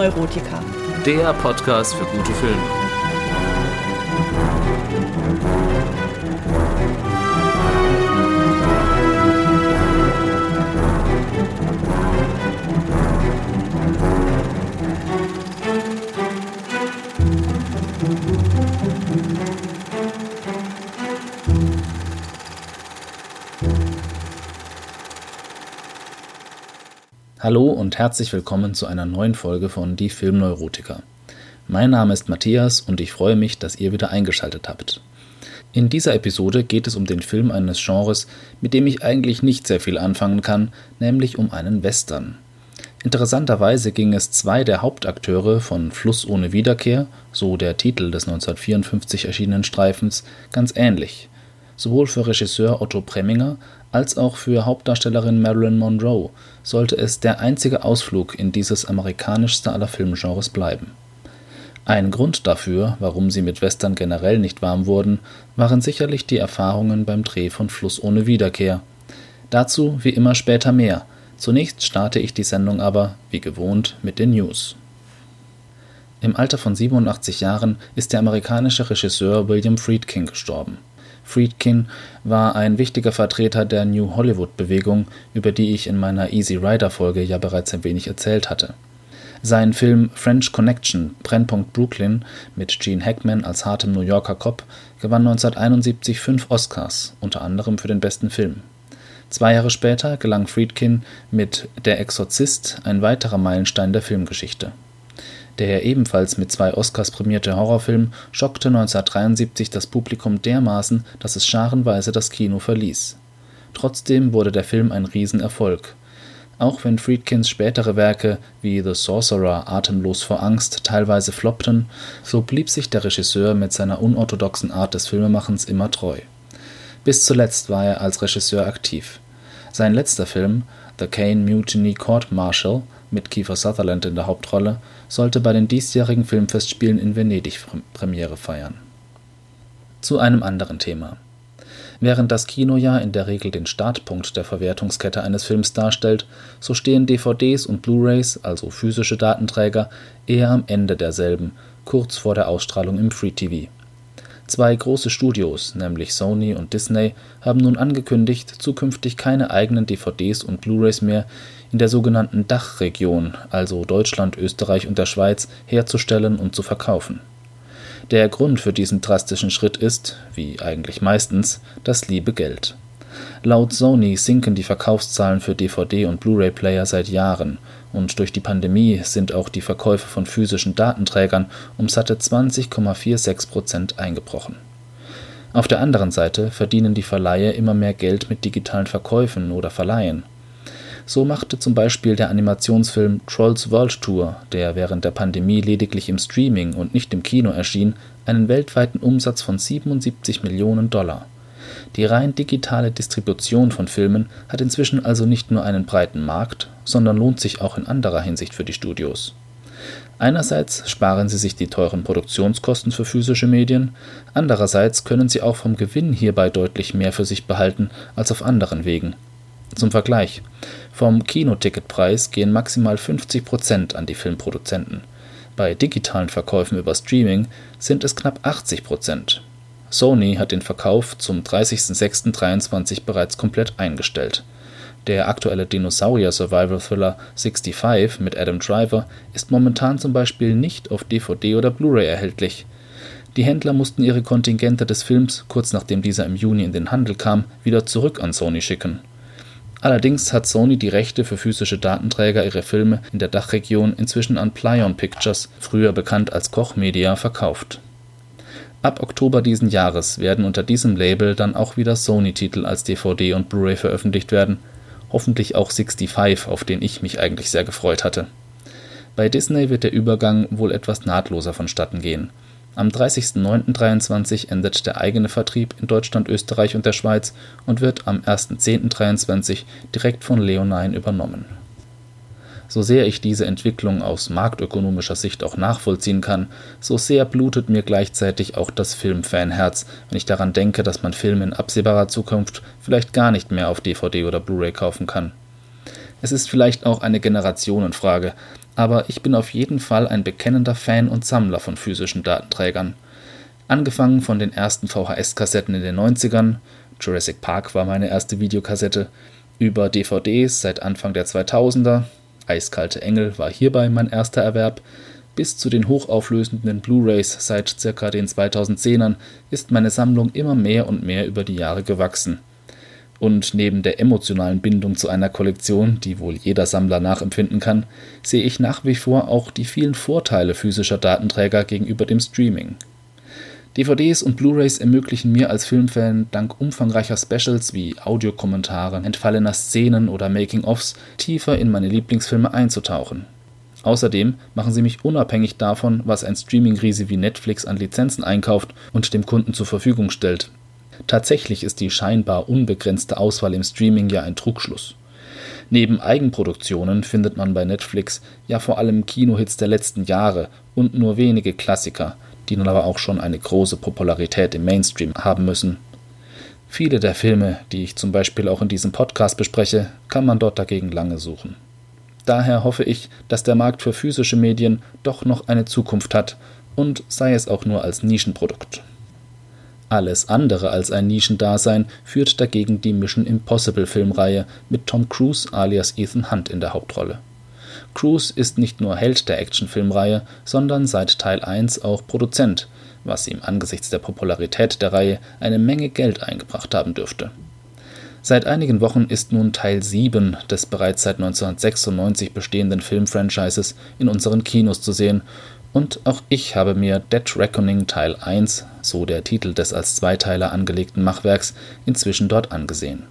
Filmneurotiker. Der Podcast für gute Filme. Hallo und herzlich willkommen zu einer neuen Folge von Die Filmneurotiker. Mein Name ist Matthias und ich freue mich, dass ihr wieder eingeschaltet habt. In dieser Episode geht es um den Film eines Genres, mit dem ich eigentlich nicht sehr viel anfangen kann, nämlich um einen Western. Interessanterweise ging es zwei der Hauptakteure von Fluss ohne Wiederkehr, so der Titel des 1954 erschienenen Streifens, ganz ähnlich. Sowohl für Regisseur Otto Preminger als auch für Hauptdarstellerin Marilyn Monroe sollte es der einzige Ausflug in dieses amerikanischste aller Filmgenres bleiben. Ein Grund dafür, warum sie mit Western generell nicht warm wurden, waren sicherlich die Erfahrungen beim Dreh von Fluss ohne Wiederkehr. Dazu wie immer später mehr. Zunächst starte ich die Sendung aber, wie gewohnt, mit den News. Im Alter von 87 Jahren ist der amerikanische Regisseur William Friedkin gestorben Friedkin war ein wichtiger Vertreter der New Hollywood-Bewegung, über die ich in meiner Easy Rider-Folge ja bereits ein wenig erzählt hatte. Sein Film French Connection – Brennpunkt Brooklyn mit Gene Hackman als hartem New Yorker Cop gewann 1971 fünf Oscars, unter anderem für den besten Film. Zwei Jahre später gelang Friedkin mit Der Exorzist ein weiterer Meilenstein der Filmgeschichte der ebenfalls mit zwei Oscars prämierte Horrorfilm schockte 1973 das Publikum dermaßen, dass es scharenweise das Kino verließ. Trotzdem wurde der Film ein Riesenerfolg. Auch wenn Friedkins spätere Werke wie The Sorcerer Atemlos vor Angst teilweise floppten, so blieb sich der Regisseur mit seiner unorthodoxen Art des Filmemachens immer treu. Bis zuletzt war er als Regisseur aktiv. Sein letzter Film, The Kane Mutiny Court Martial mit Kiefer Sutherland in der Hauptrolle, sollte bei den diesjährigen Filmfestspielen in Venedig Premiere feiern. Zu einem anderen Thema. Während das Kinojahr in der Regel den Startpunkt der Verwertungskette eines Films darstellt, so stehen DVDs und Blu-rays, also physische Datenträger, eher am Ende derselben, kurz vor der Ausstrahlung im Free TV. Zwei große Studios, nämlich Sony und Disney, haben nun angekündigt, zukünftig keine eigenen DVDs und Blu-rays mehr in der sogenannten Dachregion, also Deutschland, Österreich und der Schweiz, herzustellen und zu verkaufen. Der Grund für diesen drastischen Schritt ist, wie eigentlich meistens, das liebe Geld. Laut Sony sinken die Verkaufszahlen für DVD und Blu-ray-Player seit Jahren und durch die Pandemie sind auch die Verkäufe von physischen Datenträgern um satte 20,46 Prozent eingebrochen. Auf der anderen Seite verdienen die Verleihe immer mehr Geld mit digitalen Verkäufen oder Verleihen so machte zum Beispiel der Animationsfilm Trolls World Tour, der während der Pandemie lediglich im Streaming und nicht im Kino erschien, einen weltweiten Umsatz von 77 Millionen Dollar. Die rein digitale Distribution von Filmen hat inzwischen also nicht nur einen breiten Markt, sondern lohnt sich auch in anderer Hinsicht für die Studios. Einerseits sparen sie sich die teuren Produktionskosten für physische Medien, andererseits können sie auch vom Gewinn hierbei deutlich mehr für sich behalten als auf anderen Wegen zum Vergleich: Vom Kinoticketpreis gehen maximal 50 Prozent an die Filmproduzenten, bei digitalen Verkäufen über Streaming sind es knapp 80 Prozent. Sony hat den Verkauf zum 30.06.23 bereits komplett eingestellt. Der aktuelle Dinosaurier-Survival-Thriller 65 mit Adam Driver ist momentan zum Beispiel nicht auf DVD oder Blu-ray erhältlich. Die Händler mussten ihre Kontingente des Films, kurz nachdem dieser im Juni in den Handel kam, wieder zurück an Sony schicken Allerdings hat Sony die Rechte für physische Datenträger ihrer Filme in der Dachregion inzwischen an Plaion Pictures, früher bekannt als Koch Media, verkauft. Ab Oktober diesen Jahres werden unter diesem Label dann auch wieder Sony-Titel als DVD und Blu-ray veröffentlicht werden, hoffentlich auch 65, auf den ich mich eigentlich sehr gefreut hatte. Bei Disney wird der Übergang wohl etwas nahtloser vonstatten gehen am 30.09.23 endet der eigene Vertrieb in Deutschland, Österreich und der Schweiz und wird am 1.10.23 direkt von Leonine übernommen. So sehr ich diese Entwicklung aus marktökonomischer Sicht auch nachvollziehen kann, so sehr blutet mir gleichzeitig auch das Filmfanherz, wenn ich daran denke, dass man Filme in absehbarer Zukunft vielleicht gar nicht mehr auf DVD oder Blu-ray kaufen kann. Es ist vielleicht auch eine Generationenfrage, aber ich bin auf jeden Fall ein bekennender Fan und Sammler von physischen Datenträgern. Angefangen von den ersten VHS-Kassetten in den 90ern, Jurassic Park war meine erste Videokassette, über DVDs seit Anfang der 2000er, Eiskalte Engel war hierbei mein erster Erwerb, bis zu den hochauflösenden Blu-rays seit ca. den 2010ern ist meine Sammlung immer mehr und mehr über die Jahre gewachsen. Und neben der emotionalen Bindung zu einer Kollektion, die wohl jeder Sammler nachempfinden kann, sehe ich nach wie vor auch die vielen Vorteile physischer Datenträger gegenüber dem Streaming. DVDs und Blu-rays ermöglichen mir als Filmfan dank umfangreicher Specials wie Audiokommentaren, entfallener Szenen oder Making-ofs tiefer in meine Lieblingsfilme einzutauchen. Außerdem machen sie mich unabhängig davon, was ein Streaming-Riese wie Netflix an Lizenzen einkauft und dem Kunden zur Verfügung stellt. Tatsächlich ist die scheinbar unbegrenzte Auswahl im Streaming ja ein Trugschluss. Neben Eigenproduktionen findet man bei Netflix ja vor allem Kinohits der letzten Jahre und nur wenige Klassiker, die nun aber auch schon eine große Popularität im Mainstream haben müssen. Viele der Filme, die ich zum Beispiel auch in diesem Podcast bespreche, kann man dort dagegen lange suchen. Daher hoffe ich, dass der Markt für physische Medien doch noch eine Zukunft hat und sei es auch nur als Nischenprodukt. Alles andere als ein Nischendasein führt dagegen die Mission Impossible Filmreihe mit Tom Cruise alias Ethan Hunt in der Hauptrolle. Cruise ist nicht nur Held der Actionfilmreihe, sondern seit Teil 1 auch Produzent, was ihm angesichts der Popularität der Reihe eine Menge Geld eingebracht haben dürfte. Seit einigen Wochen ist nun Teil 7 des bereits seit 1996 bestehenden Filmfranchises in unseren Kinos zu sehen und auch ich habe mir Dead Reckoning Teil 1, so der Titel des als Zweiteiler angelegten Machwerks, inzwischen dort angesehen.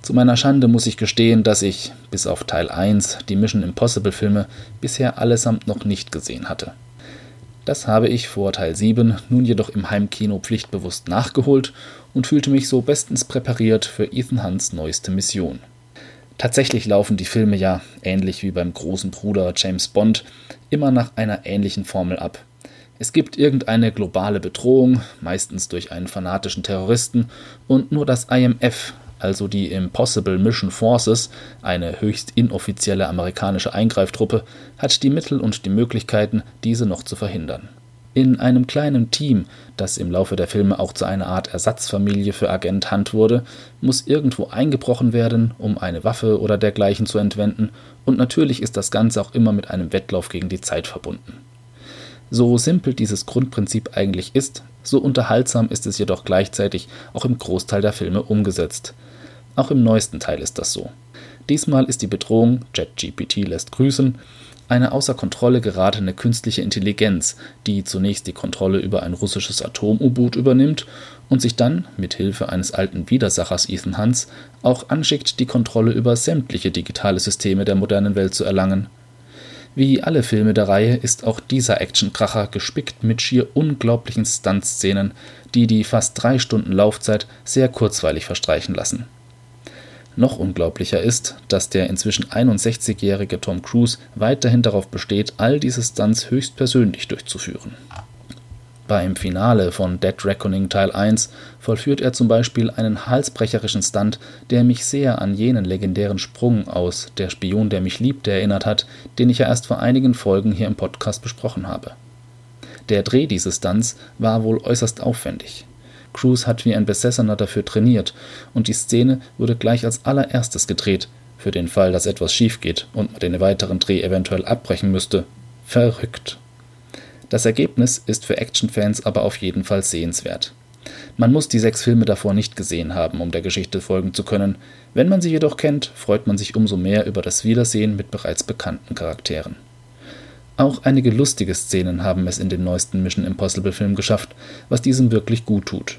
Zu meiner Schande muss ich gestehen, dass ich, bis auf Teil 1, die Mission Impossible Filme bisher allesamt noch nicht gesehen hatte. Das habe ich vor Teil 7 nun jedoch im Heimkino pflichtbewusst nachgeholt und fühlte mich so bestens präpariert für Ethan Hunts neueste Mission. Tatsächlich laufen die Filme ja, ähnlich wie beim großen Bruder James Bond, immer nach einer ähnlichen Formel ab. Es gibt irgendeine globale Bedrohung, meistens durch einen fanatischen Terroristen, und nur das IMF, also die Impossible Mission Forces, eine höchst inoffizielle amerikanische Eingreiftruppe, hat die Mittel und die Möglichkeiten, diese noch zu verhindern. In einem kleinen Team, das im Laufe der Filme auch zu einer Art Ersatzfamilie für Agent Hunt wurde, muss irgendwo eingebrochen werden, um eine Waffe oder dergleichen zu entwenden, und natürlich ist das Ganze auch immer mit einem Wettlauf gegen die Zeit verbunden. So simpel dieses Grundprinzip eigentlich ist, so unterhaltsam ist es jedoch gleichzeitig auch im Großteil der Filme umgesetzt. Auch im neuesten Teil ist das so. Diesmal ist die Bedrohung, JetGPT lässt grüßen, eine außer Kontrolle geratene künstliche Intelligenz, die zunächst die Kontrolle über ein russisches Atom-U-Boot übernimmt und sich dann, mit Hilfe eines alten Widersachers Ethan Hunts, auch anschickt, die Kontrolle über sämtliche digitale Systeme der modernen Welt zu erlangen. Wie alle Filme der Reihe ist auch dieser Actionkracher gespickt mit schier unglaublichen Stuntszenen, die die fast drei Stunden Laufzeit sehr kurzweilig verstreichen lassen. Noch unglaublicher ist, dass der inzwischen 61-jährige Tom Cruise weiterhin darauf besteht, all diese Stunts höchstpersönlich durchzuführen. Beim Finale von Dead Reckoning Teil 1 vollführt er zum Beispiel einen halsbrecherischen Stunt, der mich sehr an jenen legendären Sprung aus Der Spion, der mich liebt erinnert hat, den ich ja erst vor einigen Folgen hier im Podcast besprochen habe. Der Dreh dieses Stunts war wohl äußerst aufwendig. Cruise hat wie ein Besessener dafür trainiert und die Szene wurde gleich als allererstes gedreht, für den Fall, dass etwas schief geht und man den weiteren Dreh eventuell abbrechen müsste. Verrückt. Das Ergebnis ist für Actionfans aber auf jeden Fall sehenswert. Man muss die sechs Filme davor nicht gesehen haben, um der Geschichte folgen zu können. Wenn man sie jedoch kennt, freut man sich umso mehr über das Wiedersehen mit bereits bekannten Charakteren. Auch einige lustige Szenen haben es in den neuesten Mission Impossible Film geschafft, was diesem wirklich gut tut.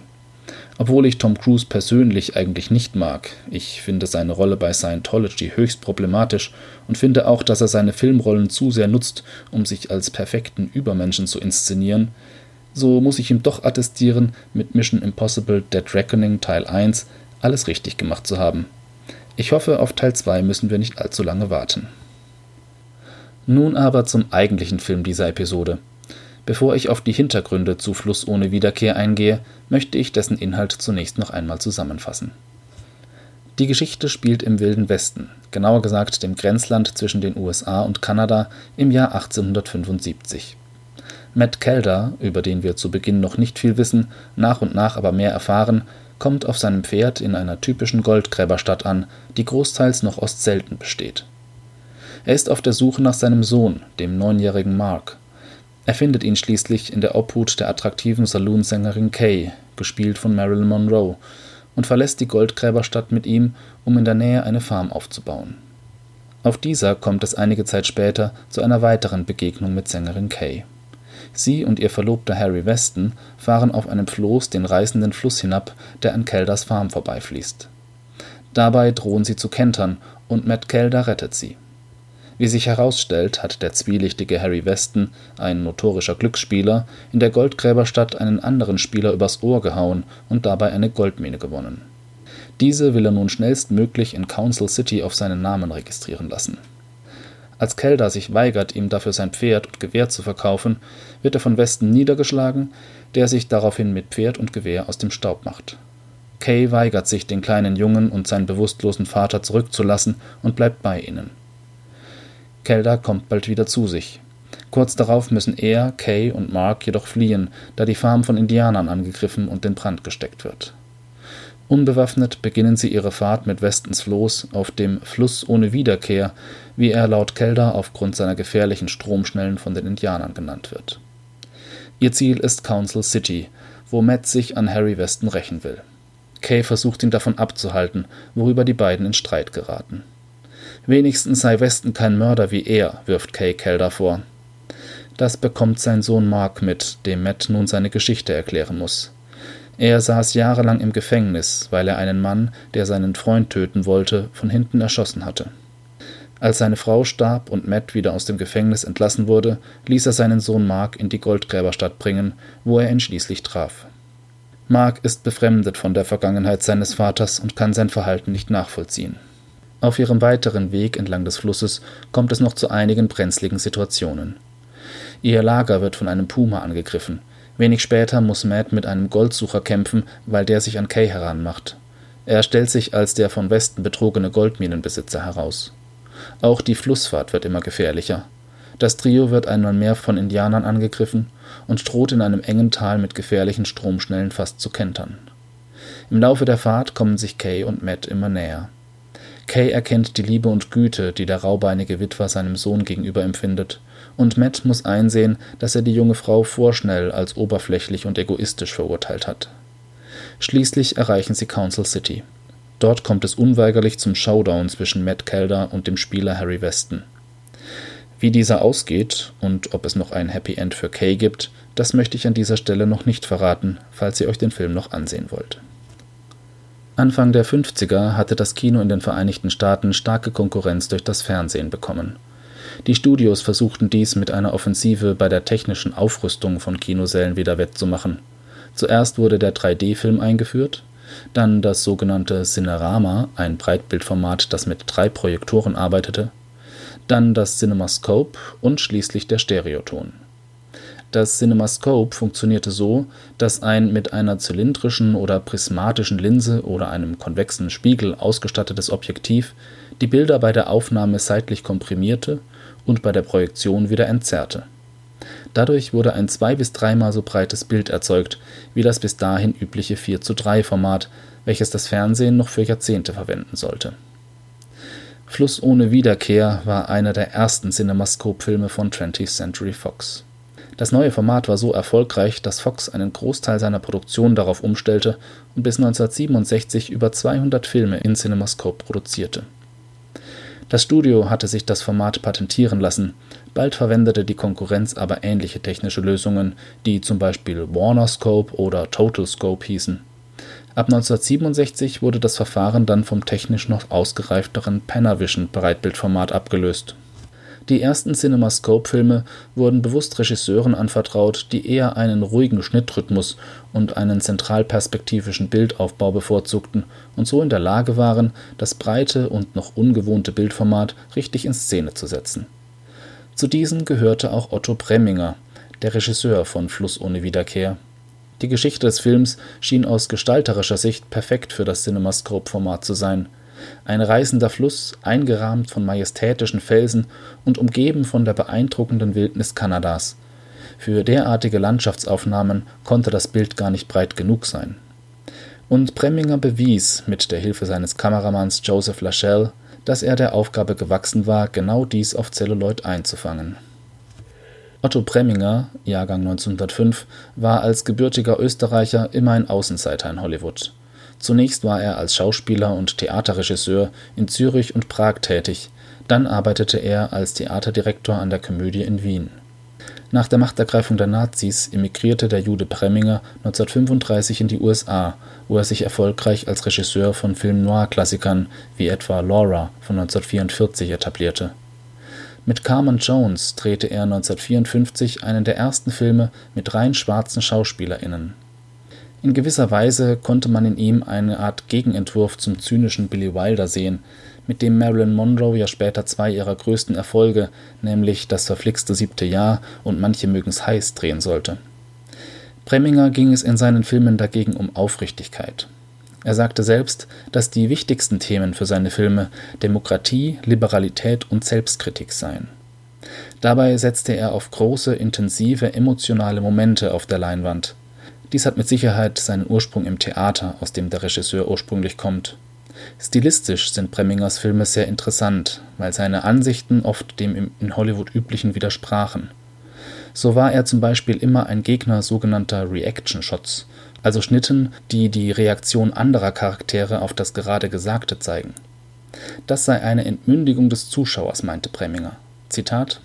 Obwohl ich Tom Cruise persönlich eigentlich nicht mag, ich finde seine Rolle bei Scientology höchst problematisch und finde auch, dass er seine Filmrollen zu sehr nutzt, um sich als perfekten Übermenschen zu inszenieren, so muss ich ihm doch attestieren, mit Mission Impossible Dead Reckoning Teil 1 alles richtig gemacht zu haben. Ich hoffe, auf Teil 2 müssen wir nicht allzu lange warten. Nun aber zum eigentlichen Film dieser Episode. Bevor ich auf die Hintergründe zu Fluss ohne Wiederkehr eingehe, möchte ich dessen Inhalt zunächst noch einmal zusammenfassen. Die Geschichte spielt im Wilden Westen, genauer gesagt dem Grenzland zwischen den USA und Kanada im Jahr 1875. Matt Calder, über den wir zu Beginn noch nicht viel wissen, nach und nach aber mehr erfahren, kommt auf seinem Pferd in einer typischen Goldgräberstadt an, die großteils noch aus Zelten besteht. Er ist auf der Suche nach seinem Sohn, dem neunjährigen Mark. Er findet ihn schließlich in der Obhut der attraktiven Saloonsängerin Kay, gespielt von Marilyn Monroe, und verlässt die Goldgräberstadt mit ihm, um in der Nähe eine Farm aufzubauen. Auf dieser kommt es einige Zeit später zu einer weiteren Begegnung mit Sängerin Kay. Sie und ihr Verlobter Harry Weston fahren auf einem Floß den reißenden Fluss hinab, der an Kelders Farm vorbeifließt. Dabei drohen sie zu kentern und Matt Kelder rettet sie. Wie sich herausstellt, hat der zwielichtige Harry Weston, ein notorischer Glücksspieler, in der Goldgräberstadt einen anderen Spieler übers Ohr gehauen und dabei eine Goldmine gewonnen. Diese will er nun schnellstmöglich in Council City auf seinen Namen registrieren lassen. Als Kelda sich weigert, ihm dafür sein Pferd und Gewehr zu verkaufen, wird er von Weston niedergeschlagen, der sich daraufhin mit Pferd und Gewehr aus dem Staub macht. Kay weigert sich, den kleinen Jungen und seinen bewusstlosen Vater zurückzulassen und bleibt bei ihnen. Kelda kommt bald wieder zu sich. Kurz darauf müssen er, Kay und Mark jedoch fliehen, da die Farm von Indianern angegriffen und in Brand gesteckt wird. Unbewaffnet beginnen sie ihre Fahrt mit Westens Floß auf dem Fluss ohne Wiederkehr, wie er laut Kelda aufgrund seiner gefährlichen Stromschnellen von den Indianern genannt wird. Ihr Ziel ist Council City, wo Matt sich an Harry Weston rächen will. Kay versucht ihn davon abzuhalten, worüber die beiden in Streit geraten. Wenigstens sei Weston kein Mörder wie er, wirft Kay Kelda vor. Das bekommt sein Sohn Mark mit, dem Matt nun seine Geschichte erklären muss. Er saß jahrelang im Gefängnis, weil er einen Mann, der seinen Freund töten wollte, von hinten erschossen hatte. Als seine Frau starb und Matt wieder aus dem Gefängnis entlassen wurde, ließ er seinen Sohn Mark in die Goldgräberstadt bringen, wo er ihn schließlich traf. Mark ist befremdet von der Vergangenheit seines Vaters und kann sein Verhalten nicht nachvollziehen. Auf ihrem weiteren Weg entlang des Flusses kommt es noch zu einigen brenzligen Situationen. Ihr Lager wird von einem Puma angegriffen. Wenig später muss Matt mit einem Goldsucher kämpfen, weil der sich an Kay heranmacht. Er stellt sich als der von Westen betrogene Goldminenbesitzer heraus. Auch die Flussfahrt wird immer gefährlicher. Das Trio wird einmal mehr von Indianern angegriffen und droht in einem engen Tal mit gefährlichen Stromschnellen fast zu kentern. Im Laufe der Fahrt kommen sich Kay und Matt immer näher. Kay erkennt die Liebe und Güte, die der raubeinige Witwer seinem Sohn gegenüber empfindet, und Matt muss einsehen, dass er die junge Frau vorschnell als oberflächlich und egoistisch verurteilt hat. Schließlich erreichen sie Council City. Dort kommt es unweigerlich zum Showdown zwischen Matt Calder und dem Spieler Harry Weston. Wie dieser ausgeht und ob es noch ein Happy End für Kay gibt, das möchte ich an dieser Stelle noch nicht verraten, falls ihr euch den Film noch ansehen wollt. Anfang der 50er hatte das Kino in den Vereinigten Staaten starke Konkurrenz durch das Fernsehen bekommen. Die Studios versuchten dies mit einer Offensive bei der technischen Aufrüstung von Kinosälen wieder wettzumachen. Zuerst wurde der 3D-Film eingeführt, dann das sogenannte Cinerama, ein Breitbildformat, das mit drei Projektoren arbeitete, dann das CinemaScope und schließlich der Stereoton das CinemaScope funktionierte so, dass ein mit einer zylindrischen oder prismatischen Linse oder einem konvexen Spiegel ausgestattetes Objektiv die Bilder bei der Aufnahme seitlich komprimierte und bei der Projektion wieder entzerrte. Dadurch wurde ein zwei bis dreimal so breites Bild erzeugt wie das bis dahin übliche 4:3-Format, welches das Fernsehen noch für Jahrzehnte verwenden sollte. Fluss ohne Wiederkehr war einer der ersten CinemaScope-Filme von 20th Century Fox das neue Format war so erfolgreich, dass Fox einen Großteil seiner Produktion darauf umstellte und bis 1967 über 200 Filme in CinemaScope produzierte. Das Studio hatte sich das Format patentieren lassen, bald verwendete die Konkurrenz aber ähnliche technische Lösungen, die zum Beispiel WarnerScope oder TotalScope hießen. Ab 1967 wurde das Verfahren dann vom technisch noch ausgereifteren Panavision Breitbildformat abgelöst die ersten CinemaScope-Filme wurden bewusst Regisseuren anvertraut, die eher einen ruhigen Schnittrhythmus und einen zentralperspektivischen Bildaufbau bevorzugten und so in der Lage waren, das breite und noch ungewohnte Bildformat richtig in Szene zu setzen. Zu diesen gehörte auch Otto Preminger, der Regisseur von Fluss ohne Wiederkehr. Die Geschichte des Films schien aus gestalterischer Sicht perfekt für das CinemaScope-Format zu sein – Ein reißender Fluss, eingerahmt von majestätischen Felsen und umgeben von der beeindruckenden Wildnis Kanadas. Für derartige Landschaftsaufnahmen konnte das Bild gar nicht breit genug sein. Und Preminger bewies mit der Hilfe seines Kameramanns Joseph Lachelle, dass er der Aufgabe gewachsen war, genau dies auf Celluloid einzufangen. Otto Preminger (Jahrgang 1905) war als gebürtiger Österreicher immer ein Außenseiter in Hollywood. Zunächst war er als Schauspieler und Theaterregisseur in Zürich und Prag tätig, dann arbeitete er als Theaterdirektor an der Komödie in Wien. Nach der Machtergreifung der Nazis emigrierte der Jude Preminger 1935 in die USA, wo er sich erfolgreich als Regisseur von Film-Noir-Klassikern wie etwa Laura von 1944 etablierte mit Carmen Jones drehte er 1954 einen der ersten Filme mit rein schwarzen SchauspielerInnen. In gewisser Weise konnte man in ihm eine Art Gegenentwurf zum zynischen Billy Wilder sehen, mit dem Marilyn Monroe ja später zwei ihrer größten Erfolge, nämlich Das verflixte siebte Jahr und Manche mögen's heiß drehen sollte. Preminger ging es in seinen Filmen dagegen um Aufrichtigkeit er sagte selbst, dass die wichtigsten Themen für seine Filme Demokratie, Liberalität und Selbstkritik seien. Dabei setzte er auf große, intensive, emotionale Momente auf der Leinwand. Dies hat mit Sicherheit seinen Ursprung im Theater, aus dem der Regisseur ursprünglich kommt. Stilistisch sind Premingers Filme sehr interessant, weil seine Ansichten oft dem in Hollywood üblichen widersprachen. So war er zum Beispiel immer ein Gegner sogenannter Reaction Shots also Schnitten, die die Reaktion anderer Charaktere auf das gerade Gesagte zeigen. Das sei eine Entmündigung des Zuschauers, meinte Preminger. Zitat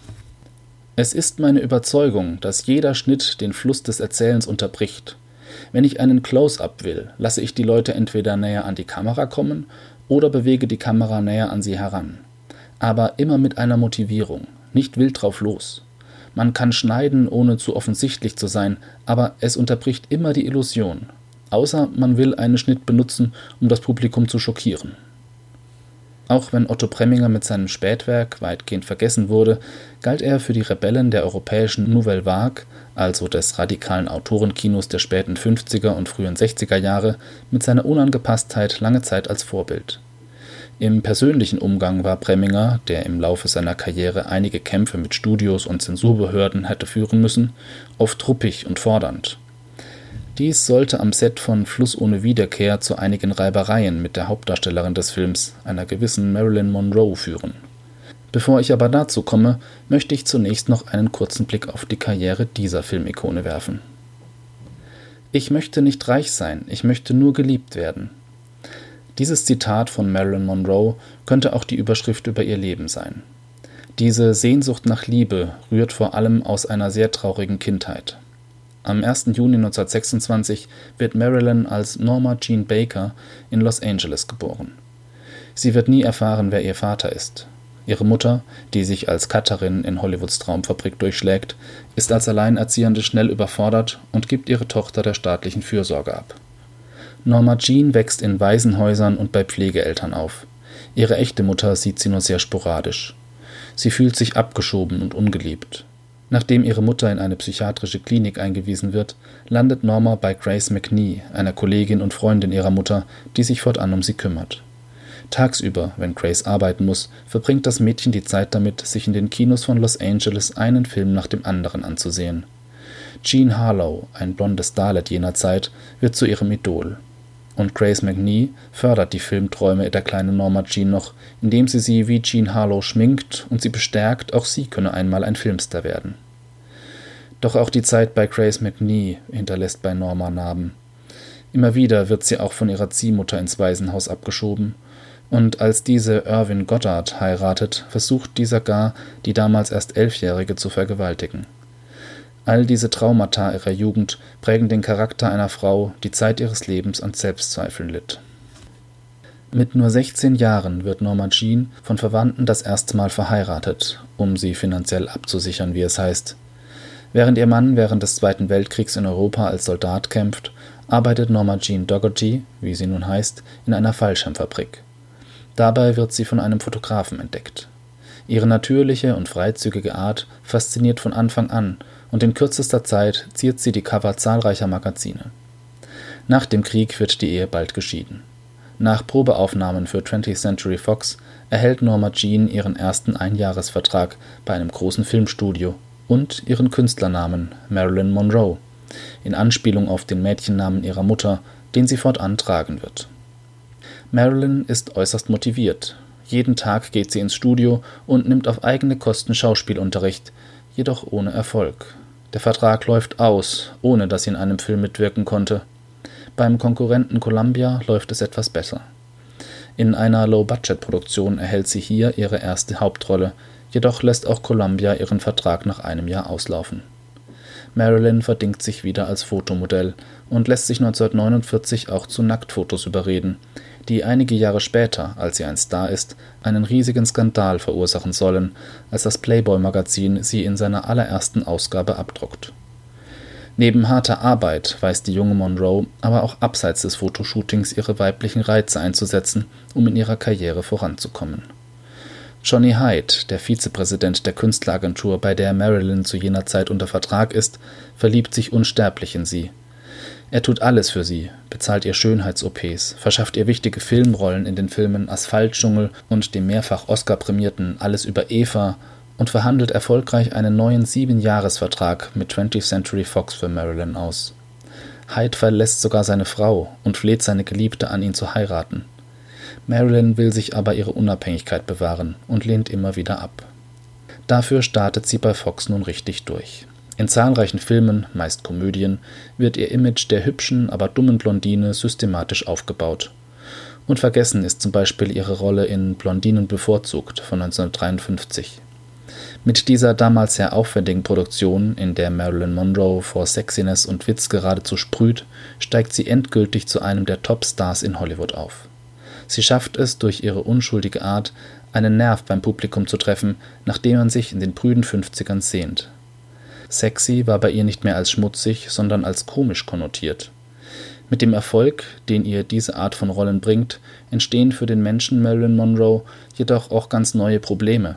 Es ist meine Überzeugung, dass jeder Schnitt den Fluss des Erzählens unterbricht. Wenn ich einen Close-up will, lasse ich die Leute entweder näher an die Kamera kommen oder bewege die Kamera näher an sie heran. Aber immer mit einer Motivierung, nicht wild drauf los. Man kann schneiden, ohne zu offensichtlich zu sein, aber es unterbricht immer die Illusion. Außer man will einen Schnitt benutzen, um das Publikum zu schockieren. Auch wenn Otto Preminger mit seinem Spätwerk weitgehend vergessen wurde, galt er für die Rebellen der europäischen Nouvelle Vague, also des radikalen Autorenkinos der späten 50er und frühen 60er Jahre, mit seiner Unangepasstheit lange Zeit als Vorbild. Im persönlichen Umgang war Preminger, der im Laufe seiner Karriere einige Kämpfe mit Studios und Zensurbehörden hätte führen müssen, oft truppig und fordernd. Dies sollte am Set von Fluss ohne Wiederkehr zu einigen Reibereien mit der Hauptdarstellerin des Films, einer gewissen Marilyn Monroe, führen. Bevor ich aber dazu komme, möchte ich zunächst noch einen kurzen Blick auf die Karriere dieser Filmikone werfen. Ich möchte nicht reich sein, ich möchte nur geliebt werden. Dieses Zitat von Marilyn Monroe könnte auch die Überschrift über ihr Leben sein. Diese Sehnsucht nach Liebe rührt vor allem aus einer sehr traurigen Kindheit. Am 1. Juni 1926 wird Marilyn als Norma Jean Baker in Los Angeles geboren. Sie wird nie erfahren, wer ihr Vater ist. Ihre Mutter, die sich als Cutterin in Hollywoods Traumfabrik durchschlägt, ist als Alleinerziehende schnell überfordert und gibt ihre Tochter der staatlichen Fürsorge ab. Norma Jean wächst in Waisenhäusern und bei Pflegeeltern auf. Ihre echte Mutter sieht sie nur sehr sporadisch. Sie fühlt sich abgeschoben und ungeliebt. Nachdem ihre Mutter in eine psychiatrische Klinik eingewiesen wird, landet Norma bei Grace McNee, einer Kollegin und Freundin ihrer Mutter, die sich fortan um sie kümmert. Tagsüber, wenn Grace arbeiten muss, verbringt das Mädchen die Zeit damit, sich in den Kinos von Los Angeles einen Film nach dem anderen anzusehen. Jean Harlow, ein blondes Starlet jener Zeit, wird zu ihrem Idol. Und Grace McNee fördert die Filmträume der kleinen Norma Jean noch, indem sie sie wie Jean Harlow schminkt und sie bestärkt, auch sie könne einmal ein Filmstar werden. Doch auch die Zeit bei Grace McNee hinterlässt bei Norma Narben. Immer wieder wird sie auch von ihrer Ziehmutter ins Waisenhaus abgeschoben, und als diese Irvin Goddard heiratet, versucht dieser gar, die damals erst Elfjährige zu vergewaltigen. All diese Traumata ihrer Jugend prägen den Charakter einer Frau, die Zeit ihres Lebens an Selbstzweifeln litt. Mit nur 16 Jahren wird Norma Jean von Verwandten das erste Mal verheiratet, um sie finanziell abzusichern, wie es heißt. Während ihr Mann während des Zweiten Weltkriegs in Europa als Soldat kämpft, arbeitet Norma Jean Dougherty, wie sie nun heißt, in einer Fallschirmfabrik. Dabei wird sie von einem Fotografen entdeckt. Ihre natürliche und freizügige Art fasziniert von Anfang an und in kürzester Zeit ziert sie die Cover zahlreicher Magazine. Nach dem Krieg wird die Ehe bald geschieden. Nach Probeaufnahmen für 20th Century Fox erhält Norma Jean ihren ersten Einjahresvertrag bei einem großen Filmstudio und ihren Künstlernamen Marilyn Monroe, in Anspielung auf den Mädchennamen ihrer Mutter, den sie fortan tragen wird. Marilyn ist äußerst motiviert. Jeden Tag geht sie ins Studio und nimmt auf eigene Kosten Schauspielunterricht, jedoch ohne Erfolg. Der Vertrag läuft aus, ohne dass sie in einem Film mitwirken konnte. Beim Konkurrenten Columbia läuft es etwas besser. In einer Low-Budget-Produktion erhält sie hier ihre erste Hauptrolle, jedoch lässt auch Columbia ihren Vertrag nach einem Jahr auslaufen. Marilyn verdingt sich wieder als Fotomodell und lässt sich 1949 auch zu Nacktfotos überreden, die einige Jahre später, als sie ein Star ist, einen riesigen Skandal verursachen sollen, als das Playboy-Magazin sie in seiner allerersten Ausgabe abdruckt Neben harter Arbeit weiß die junge Monroe aber auch abseits des Fotoshootings ihre weiblichen Reize einzusetzen, um in ihrer Karriere voranzukommen. Johnny Hyde, der Vizepräsident der Künstleragentur, bei der Marilyn zu jener Zeit unter Vertrag ist, verliebt sich unsterblich in sie. Er tut alles für sie, bezahlt ihr Schönheits-OPs, verschafft ihr wichtige Filmrollen in den Filmen Asphaltdschungel und dem mehrfach Oscar-prämierten Alles über Eva und verhandelt erfolgreich einen neuen Siebenjahresvertrag mit 20th Century Fox für Marilyn aus. Hyde verlässt sogar seine Frau und fleht seine Geliebte an, ihn zu heiraten. Marilyn will sich aber ihre Unabhängigkeit bewahren und lehnt immer wieder ab. Dafür startet sie bei Fox nun richtig durch. In zahlreichen Filmen, meist Komödien, wird ihr Image der hübschen, aber dummen Blondine systematisch aufgebaut. Und vergessen ist zum Beispiel ihre Rolle in Blondinen bevorzugt von 1953. Mit dieser damals sehr aufwendigen Produktion, in der Marilyn Monroe vor Sexiness und Witz geradezu sprüht, steigt sie endgültig zu einem der Topstars in Hollywood auf. Sie schafft es durch ihre unschuldige Art, einen Nerv beim Publikum zu treffen, nach dem man sich in den prüden Fünfzigern sehnt. Sexy war bei ihr nicht mehr als schmutzig, sondern als komisch konnotiert. Mit dem Erfolg, den ihr diese Art von Rollen bringt, entstehen für den Menschen Marilyn Monroe jedoch auch ganz neue Probleme,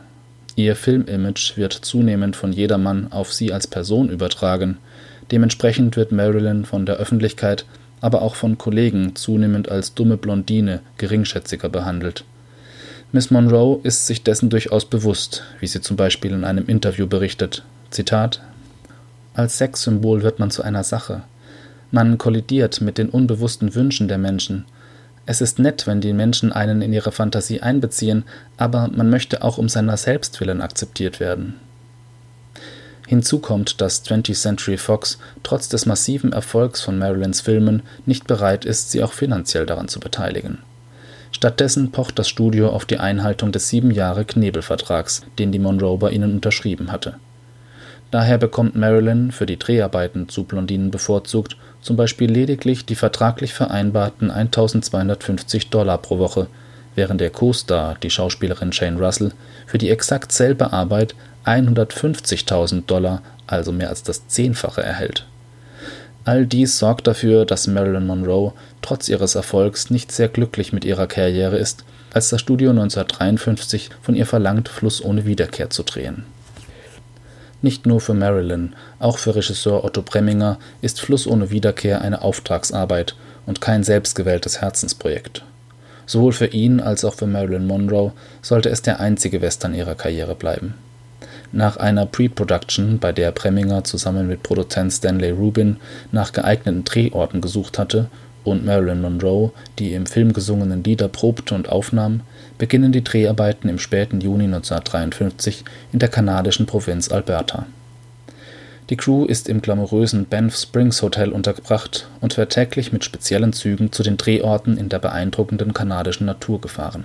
Ihr Filmimage wird zunehmend von jedermann auf sie als Person übertragen, dementsprechend wird Marilyn von der Öffentlichkeit, aber auch von Kollegen zunehmend als dumme Blondine geringschätziger behandelt. Miss Monroe ist sich dessen durchaus bewusst, wie sie zum Beispiel in einem Interview berichtet. Zitat Als Sexsymbol wird man zu einer Sache. Man kollidiert mit den unbewussten Wünschen der Menschen, es ist nett, wenn die Menschen einen in ihre Fantasie einbeziehen, aber man möchte auch um seiner selbst willen akzeptiert werden. Hinzu kommt, dass 20th Century Fox trotz des massiven Erfolgs von Marilyns Filmen nicht bereit ist, sie auch finanziell daran zu beteiligen. Stattdessen pocht das Studio auf die Einhaltung des sieben Jahre Knebelvertrags, den die Monroe bei ihnen unterschrieben hatte. Daher bekommt Marilyn für die Dreharbeiten zu Blondinen bevorzugt zum Beispiel lediglich die vertraglich vereinbarten 1.250 Dollar pro Woche, während der Co-Star, die Schauspielerin Jane Russell, für die exakt selbe Arbeit 150.000 Dollar, also mehr als das Zehnfache, erhält. All dies sorgt dafür, dass Marilyn Monroe trotz ihres Erfolgs nicht sehr glücklich mit ihrer Karriere ist, als das Studio 1953 von ihr verlangt, Fluss ohne Wiederkehr zu drehen nicht nur für Marilyn, auch für Regisseur Otto Preminger ist Fluss ohne Wiederkehr eine Auftragsarbeit und kein selbstgewähltes Herzensprojekt. Sowohl für ihn als auch für Marilyn Monroe sollte es der einzige Western ihrer Karriere bleiben. Nach einer Pre-Production, bei der Preminger zusammen mit Produzent Stanley Rubin nach geeigneten Drehorten gesucht hatte und Marilyn Monroe die im Film gesungenen Lieder probte und aufnahm, beginnen die Dreharbeiten im späten Juni 1953 in der kanadischen Provinz Alberta. Die Crew ist im glamourösen Banff Springs Hotel untergebracht und wird täglich mit speziellen Zügen zu den Drehorten in der beeindruckenden kanadischen Natur gefahren.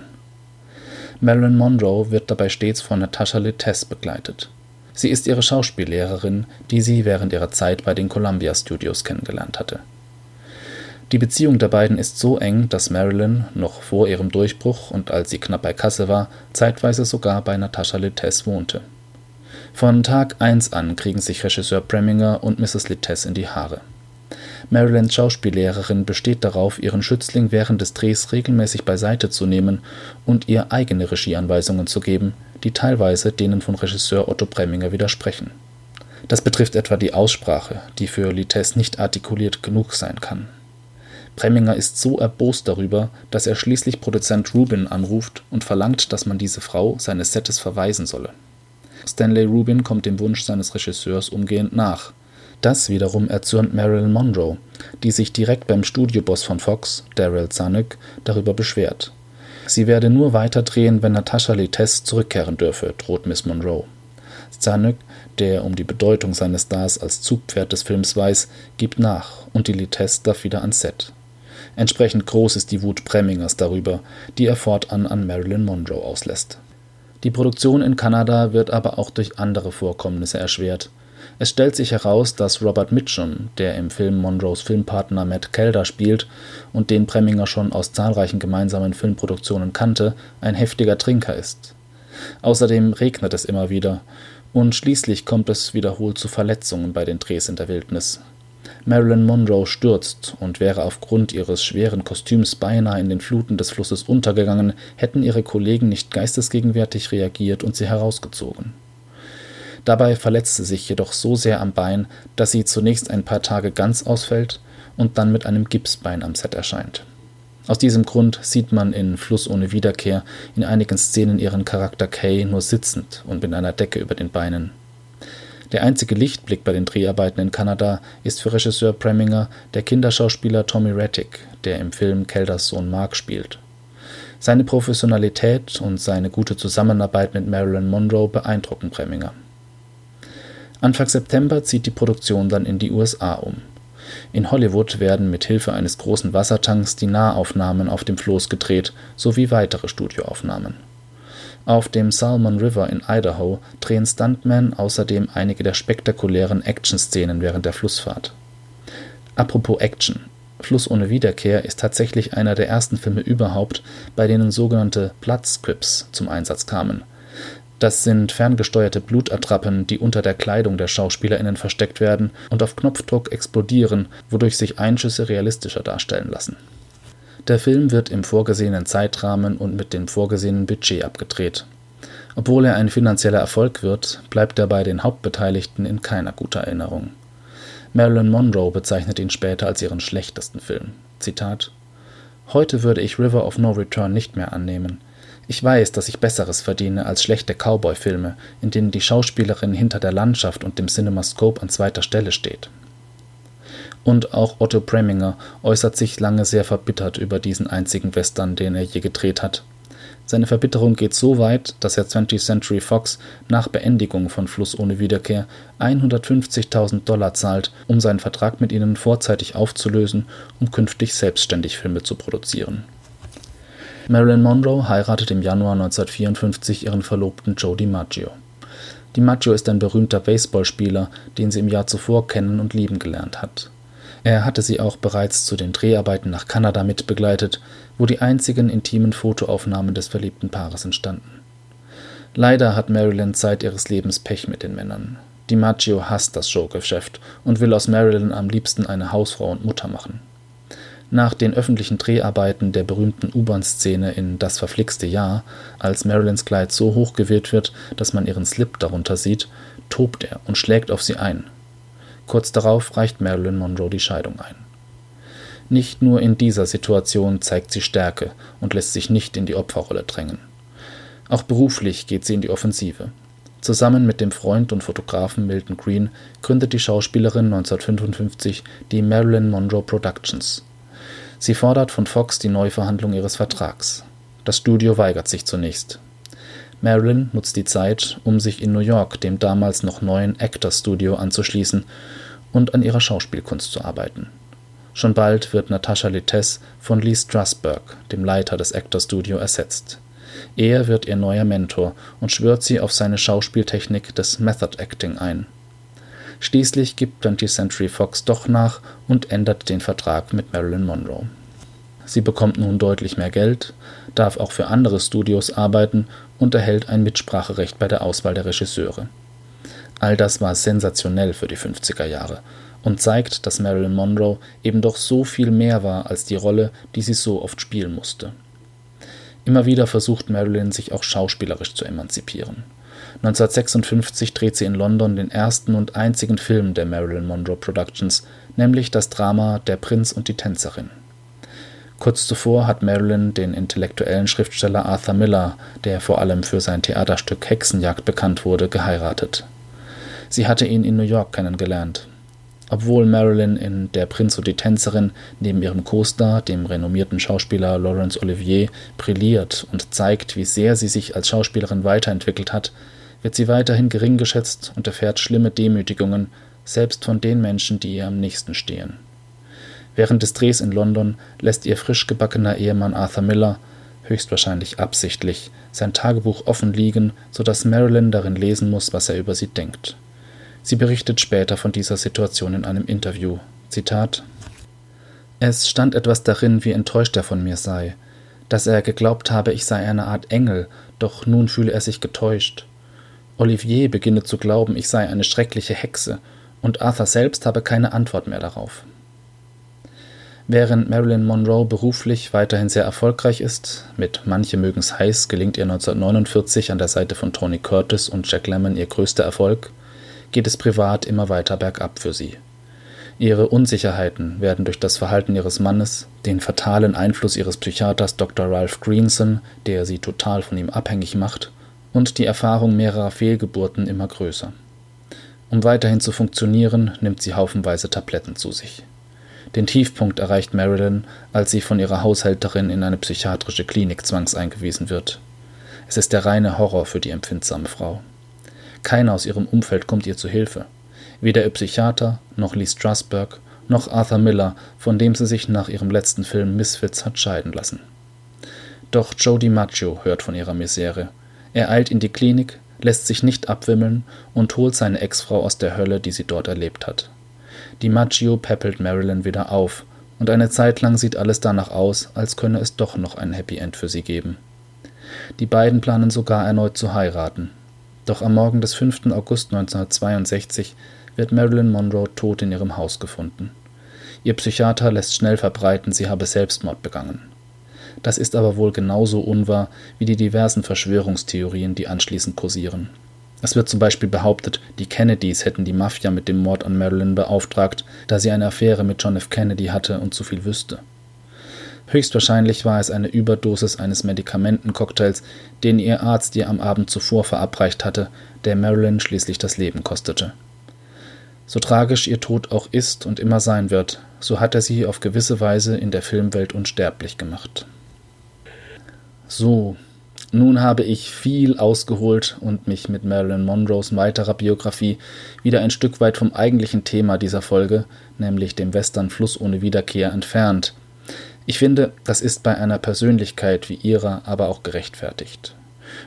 Marilyn Monroe wird dabei stets von Natasha Littess begleitet. Sie ist ihre Schauspiellehrerin, die sie während ihrer Zeit bei den Columbia Studios kennengelernt hatte die Beziehung der beiden ist so eng, dass Marilyn noch vor ihrem Durchbruch und als sie knapp bei Kasse war, zeitweise sogar bei Natascha Littess wohnte. Von Tag 1 an kriegen sich Regisseur Preminger und Mrs. Littess in die Haare. Marilyns Schauspiellehrerin besteht darauf, ihren Schützling während des Drehs regelmäßig beiseite zu nehmen und ihr eigene Regieanweisungen zu geben, die teilweise denen von Regisseur Otto Preminger widersprechen. Das betrifft etwa die Aussprache, die für Littess nicht artikuliert genug sein kann Preminger ist so erbost darüber, dass er schließlich Produzent Rubin anruft und verlangt, dass man diese Frau seines Settes verweisen solle. Stanley Rubin kommt dem Wunsch seines Regisseurs umgehend nach. Das wiederum erzürnt Marilyn Monroe, die sich direkt beim Studioboss von Fox, Daryl Zanuck, darüber beschwert. Sie werde nur weiter drehen, wenn Natascha Lites zurückkehren dürfe, droht Miss Monroe. Zanuck, der um die Bedeutung seines Stars als Zugpferd des Films weiß, gibt nach und die Lites darf wieder ans Set. Entsprechend groß ist die Wut Premingers darüber, die er fortan an Marilyn Monroe auslässt. Die Produktion in Kanada wird aber auch durch andere Vorkommnisse erschwert. Es stellt sich heraus, dass Robert Mitchum, der im Film Monroes Filmpartner Matt Kelder spielt und den Preminger schon aus zahlreichen gemeinsamen Filmproduktionen kannte, ein heftiger Trinker ist. Außerdem regnet es immer wieder und schließlich kommt es wiederholt zu Verletzungen bei den Drehs in der Wildnis. Marilyn Monroe stürzt und wäre aufgrund ihres schweren Kostüms beinahe in den Fluten des Flusses untergegangen, hätten ihre Kollegen nicht geistesgegenwärtig reagiert und sie herausgezogen. Dabei verletzt sie sich jedoch so sehr am Bein, dass sie zunächst ein paar Tage ganz ausfällt und dann mit einem Gipsbein am Set erscheint. Aus diesem Grund sieht man in Fluss ohne Wiederkehr in einigen Szenen ihren Charakter Kay nur sitzend und mit einer Decke über den Beinen. Der einzige Lichtblick bei den Dreharbeiten in Kanada ist für Regisseur Preminger der Kinderschauspieler Tommy Rettig, der im Film Kelders Sohn Mark spielt. Seine Professionalität und seine gute Zusammenarbeit mit Marilyn Monroe beeindrucken Preminger. Anfang September zieht die Produktion dann in die USA um. In Hollywood werden mit Hilfe eines großen Wassertanks die Nahaufnahmen auf dem Floß gedreht sowie weitere Studioaufnahmen auf dem Salmon River in Idaho drehen Stuntmen außerdem einige der spektakulären Actionszenen während der Flussfahrt. Apropos Action: Fluss ohne Wiederkehr ist tatsächlich einer der ersten Filme überhaupt, bei denen sogenannte Blood Scripts zum Einsatz kamen. Das sind ferngesteuerte Blutattrappen, die unter der Kleidung der SchauspielerInnen versteckt werden und auf Knopfdruck explodieren, wodurch sich Einschüsse realistischer darstellen lassen der Film wird im vorgesehenen Zeitrahmen und mit dem vorgesehenen Budget abgedreht. Obwohl er ein finanzieller Erfolg wird, bleibt er bei den Hauptbeteiligten in keiner guter Erinnerung. Marilyn Monroe bezeichnet ihn später als ihren schlechtesten Film. Zitat: Heute würde ich River of No Return nicht mehr annehmen. Ich weiß, dass ich Besseres verdiene als schlechte Cowboy-Filme, in denen die Schauspielerin hinter der Landschaft und dem Cinemascope an zweiter Stelle steht. Und auch Otto Preminger äußert sich lange sehr verbittert über diesen einzigen Western, den er je gedreht hat. Seine Verbitterung geht so weit, dass er 20th Century Fox nach Beendigung von Fluss ohne Wiederkehr 150.000 Dollar zahlt, um seinen Vertrag mit ihnen vorzeitig aufzulösen, um künftig selbstständig Filme zu produzieren. Marilyn Monroe heiratet im Januar 1954 ihren Verlobten Joe DiMaggio. DiMaggio ist ein berühmter Baseballspieler, den sie im Jahr zuvor kennen und lieben gelernt hat. Er hatte sie auch bereits zu den Dreharbeiten nach Kanada mitbegleitet, wo die einzigen intimen Fotoaufnahmen des verliebten Paares entstanden. Leider hat Marilyn Zeit ihres Lebens Pech mit den Männern. DiMaggio hasst das Showgeschäft und will aus Marilyn am liebsten eine Hausfrau und Mutter machen. Nach den öffentlichen Dreharbeiten der berühmten U-Bahn-Szene in Das verflixte Jahr, als Marilyns Kleid so hochgewählt wird, dass man ihren Slip darunter sieht, tobt er und schlägt auf sie ein, Kurz darauf reicht Marilyn Monroe die Scheidung ein. Nicht nur in dieser Situation zeigt sie Stärke und lässt sich nicht in die Opferrolle drängen. Auch beruflich geht sie in die Offensive. Zusammen mit dem Freund und Fotografen Milton Green gründet die Schauspielerin 1955 die Marilyn Monroe Productions. Sie fordert von Fox die Neuverhandlung ihres Vertrags. Das Studio weigert sich zunächst. Marilyn nutzt die Zeit, um sich in New York dem damals noch neuen Actors Studio anzuschließen und an ihrer Schauspielkunst zu arbeiten. Schon bald wird Natascha Lites von Lee Strasberg, dem Leiter des Actors Studio, ersetzt. Er wird ihr neuer Mentor und schwört sie auf seine Schauspieltechnik des Method Acting ein. Schließlich gibt 20th Century Fox doch nach und ändert den Vertrag mit Marilyn Monroe. Sie bekommt nun deutlich mehr Geld, darf auch für andere Studios arbeiten und erhält ein Mitspracherecht bei der Auswahl der Regisseure. All das war sensationell für die 50er Jahre und zeigt, dass Marilyn Monroe eben doch so viel mehr war als die Rolle, die sie so oft spielen musste. Immer wieder versucht Marilyn sich auch schauspielerisch zu emanzipieren. 1956 dreht sie in London den ersten und einzigen Film der Marilyn Monroe Productions, nämlich das Drama Der Prinz und die Tänzerin Kurz zuvor hat Marilyn den intellektuellen Schriftsteller Arthur Miller, der vor allem für sein Theaterstück Hexenjagd bekannt wurde, geheiratet. Sie hatte ihn in New York kennengelernt. Obwohl Marilyn in Der Prinz und die Tänzerin neben ihrem Co-Star, dem renommierten Schauspieler Laurence Olivier, brilliert und zeigt, wie sehr sie sich als Schauspielerin weiterentwickelt hat, wird sie weiterhin gering geschätzt und erfährt schlimme Demütigungen, selbst von den Menschen, die ihr am nächsten stehen. Während des Drehs in London lässt ihr frisch gebackener Ehemann Arthur Miller, höchstwahrscheinlich absichtlich, sein Tagebuch offen liegen, sodass Marilyn darin lesen muss, was er über sie denkt. Sie berichtet später von dieser Situation in einem Interview. Zitat Es stand etwas darin, wie enttäuscht er von mir sei, dass er geglaubt habe, ich sei eine Art Engel, doch nun fühle er sich getäuscht. Olivier beginne zu glauben, ich sei eine schreckliche Hexe, und Arthur selbst habe keine Antwort mehr darauf. Während Marilyn Monroe beruflich weiterhin sehr erfolgreich ist, mit Manche mögen's heiß gelingt ihr 1949 an der Seite von Tony Curtis und Jack Lemmon ihr größter Erfolg, geht es privat immer weiter bergab für sie. Ihre Unsicherheiten werden durch das Verhalten ihres Mannes, den fatalen Einfluss ihres Psychiaters Dr. Ralph Greenson, der sie total von ihm abhängig macht, und die Erfahrung mehrerer Fehlgeburten immer größer. Um weiterhin zu funktionieren, nimmt sie haufenweise Tabletten zu sich. Den Tiefpunkt erreicht Marilyn, als sie von ihrer Haushälterin in eine psychiatrische Klinik zwangseingewiesen wird. Es ist der reine Horror für die empfindsame Frau. Keiner aus ihrem Umfeld kommt ihr zu Hilfe. Weder ihr Psychiater, noch Lee Strasberg, noch Arthur Miller, von dem sie sich nach ihrem letzten Film Misfits hat scheiden lassen. Doch Joe DiMaggio hört von ihrer Misere. Er eilt in die Klinik, lässt sich nicht abwimmeln und holt seine Ex-Frau aus der Hölle, die sie dort erlebt hat. DiMaggio peppelt Marilyn wieder auf, und eine Zeit lang sieht alles danach aus, als könne es doch noch ein Happy End für sie geben. Die beiden planen sogar erneut zu heiraten, doch am Morgen des 5. August 1962 wird Marilyn Monroe tot in ihrem Haus gefunden. Ihr Psychiater lässt schnell verbreiten, sie habe Selbstmord begangen. Das ist aber wohl genauso unwahr wie die diversen Verschwörungstheorien, die anschließend kursieren. Es wird zum Beispiel behauptet, die Kennedys hätten die Mafia mit dem Mord an Marilyn beauftragt, da sie eine Affäre mit John F. Kennedy hatte und zu viel wüsste. Höchstwahrscheinlich war es eine Überdosis eines Medikamentencocktails, den ihr Arzt ihr am Abend zuvor verabreicht hatte, der Marilyn schließlich das Leben kostete. So tragisch ihr Tod auch ist und immer sein wird, so hat er sie auf gewisse Weise in der Filmwelt unsterblich gemacht. So, nun habe ich viel ausgeholt und mich mit Marilyn Monroes weiterer Biografie wieder ein Stück weit vom eigentlichen Thema dieser Folge, nämlich dem Western Fluss ohne Wiederkehr, entfernt. Ich finde, das ist bei einer Persönlichkeit wie ihrer aber auch gerechtfertigt.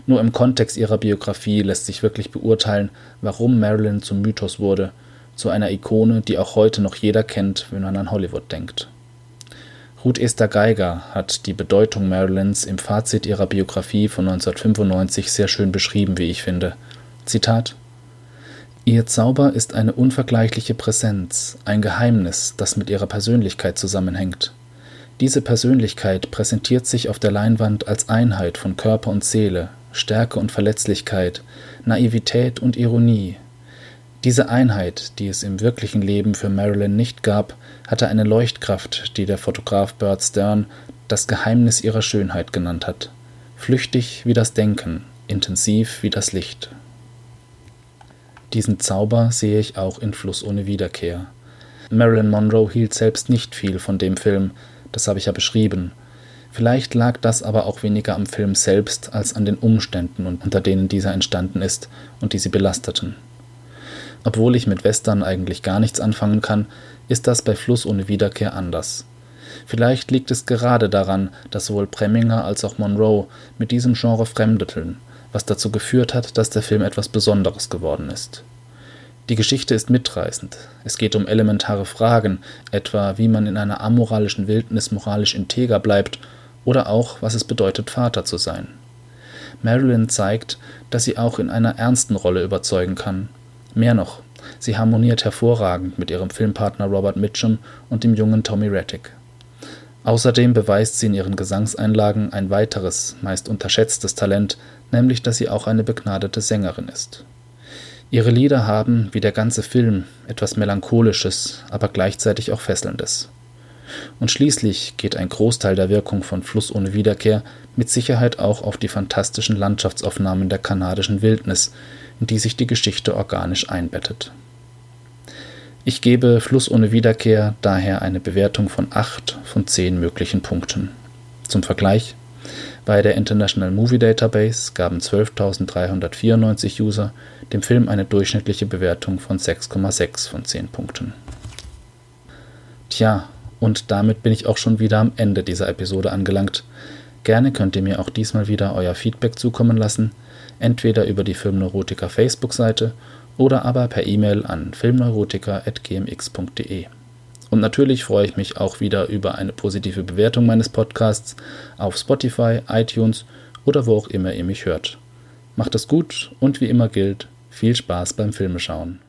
Nur im Kontext ihrer Biografie lässt sich wirklich beurteilen, warum Marilyn zum Mythos wurde, zu einer Ikone, die auch heute noch jeder kennt, wenn man an Hollywood denkt. Ruth Esther Geiger hat die Bedeutung Marilyns im Fazit ihrer Biografie von 1995 sehr schön beschrieben, wie ich finde. Zitat Ihr Zauber ist eine unvergleichliche Präsenz, ein Geheimnis, das mit ihrer Persönlichkeit zusammenhängt. Diese Persönlichkeit präsentiert sich auf der Leinwand als Einheit von Körper und Seele, Stärke und Verletzlichkeit, Naivität und Ironie. Diese Einheit, die es im wirklichen Leben für Marilyn nicht gab, hatte eine Leuchtkraft, die der Fotograf Bert Stern das Geheimnis ihrer Schönheit genannt hat. Flüchtig wie das Denken, intensiv wie das Licht. Diesen Zauber sehe ich auch in Fluss ohne Wiederkehr. Marilyn Monroe hielt selbst nicht viel von dem Film, das habe ich ja beschrieben. Vielleicht lag das aber auch weniger am Film selbst als an den Umständen, unter denen dieser entstanden ist und die sie belasteten. Obwohl ich mit Western eigentlich gar nichts anfangen kann, ist das bei Fluss ohne Wiederkehr anders. Vielleicht liegt es gerade daran, dass sowohl Preminger als auch Monroe mit diesem Genre fremdelten, was dazu geführt hat, dass der Film etwas Besonderes geworden ist. Die Geschichte ist mitreißend. Es geht um elementare Fragen, etwa wie man in einer amoralischen Wildnis moralisch integer bleibt oder auch, was es bedeutet, Vater zu sein. Marilyn zeigt, dass sie auch in einer ernsten Rolle überzeugen kann. Mehr noch, sie harmoniert hervorragend mit ihrem Filmpartner Robert Mitchum und dem jungen Tommy Rettig. Außerdem beweist sie in ihren Gesangseinlagen ein weiteres, meist unterschätztes Talent, nämlich dass sie auch eine begnadete Sängerin ist. Ihre Lieder haben, wie der ganze Film, etwas Melancholisches, aber gleichzeitig auch Fesselndes. Und schließlich geht ein Großteil der Wirkung von Fluss ohne Wiederkehr mit Sicherheit auch auf die fantastischen Landschaftsaufnahmen der kanadischen Wildnis, in die sich die Geschichte organisch einbettet. Ich gebe Fluss ohne Wiederkehr daher eine Bewertung von 8 von 10 möglichen Punkten. Zum Vergleich, bei der International Movie Database gaben 12.394 User dem Film eine durchschnittliche Bewertung von 6,6 von 10 Punkten. Tja, und damit bin ich auch schon wieder am Ende dieser Episode angelangt. Gerne könnt ihr mir auch diesmal wieder euer Feedback zukommen lassen, entweder über die Filmneurotiker Facebook-Seite oder aber per E-Mail an filmneurotiker.gmx.de. Und natürlich freue ich mich auch wieder über eine positive Bewertung meines Podcasts auf Spotify, iTunes oder wo auch immer ihr mich hört. Macht es gut und wie immer gilt, viel Spaß beim Filmeschauen.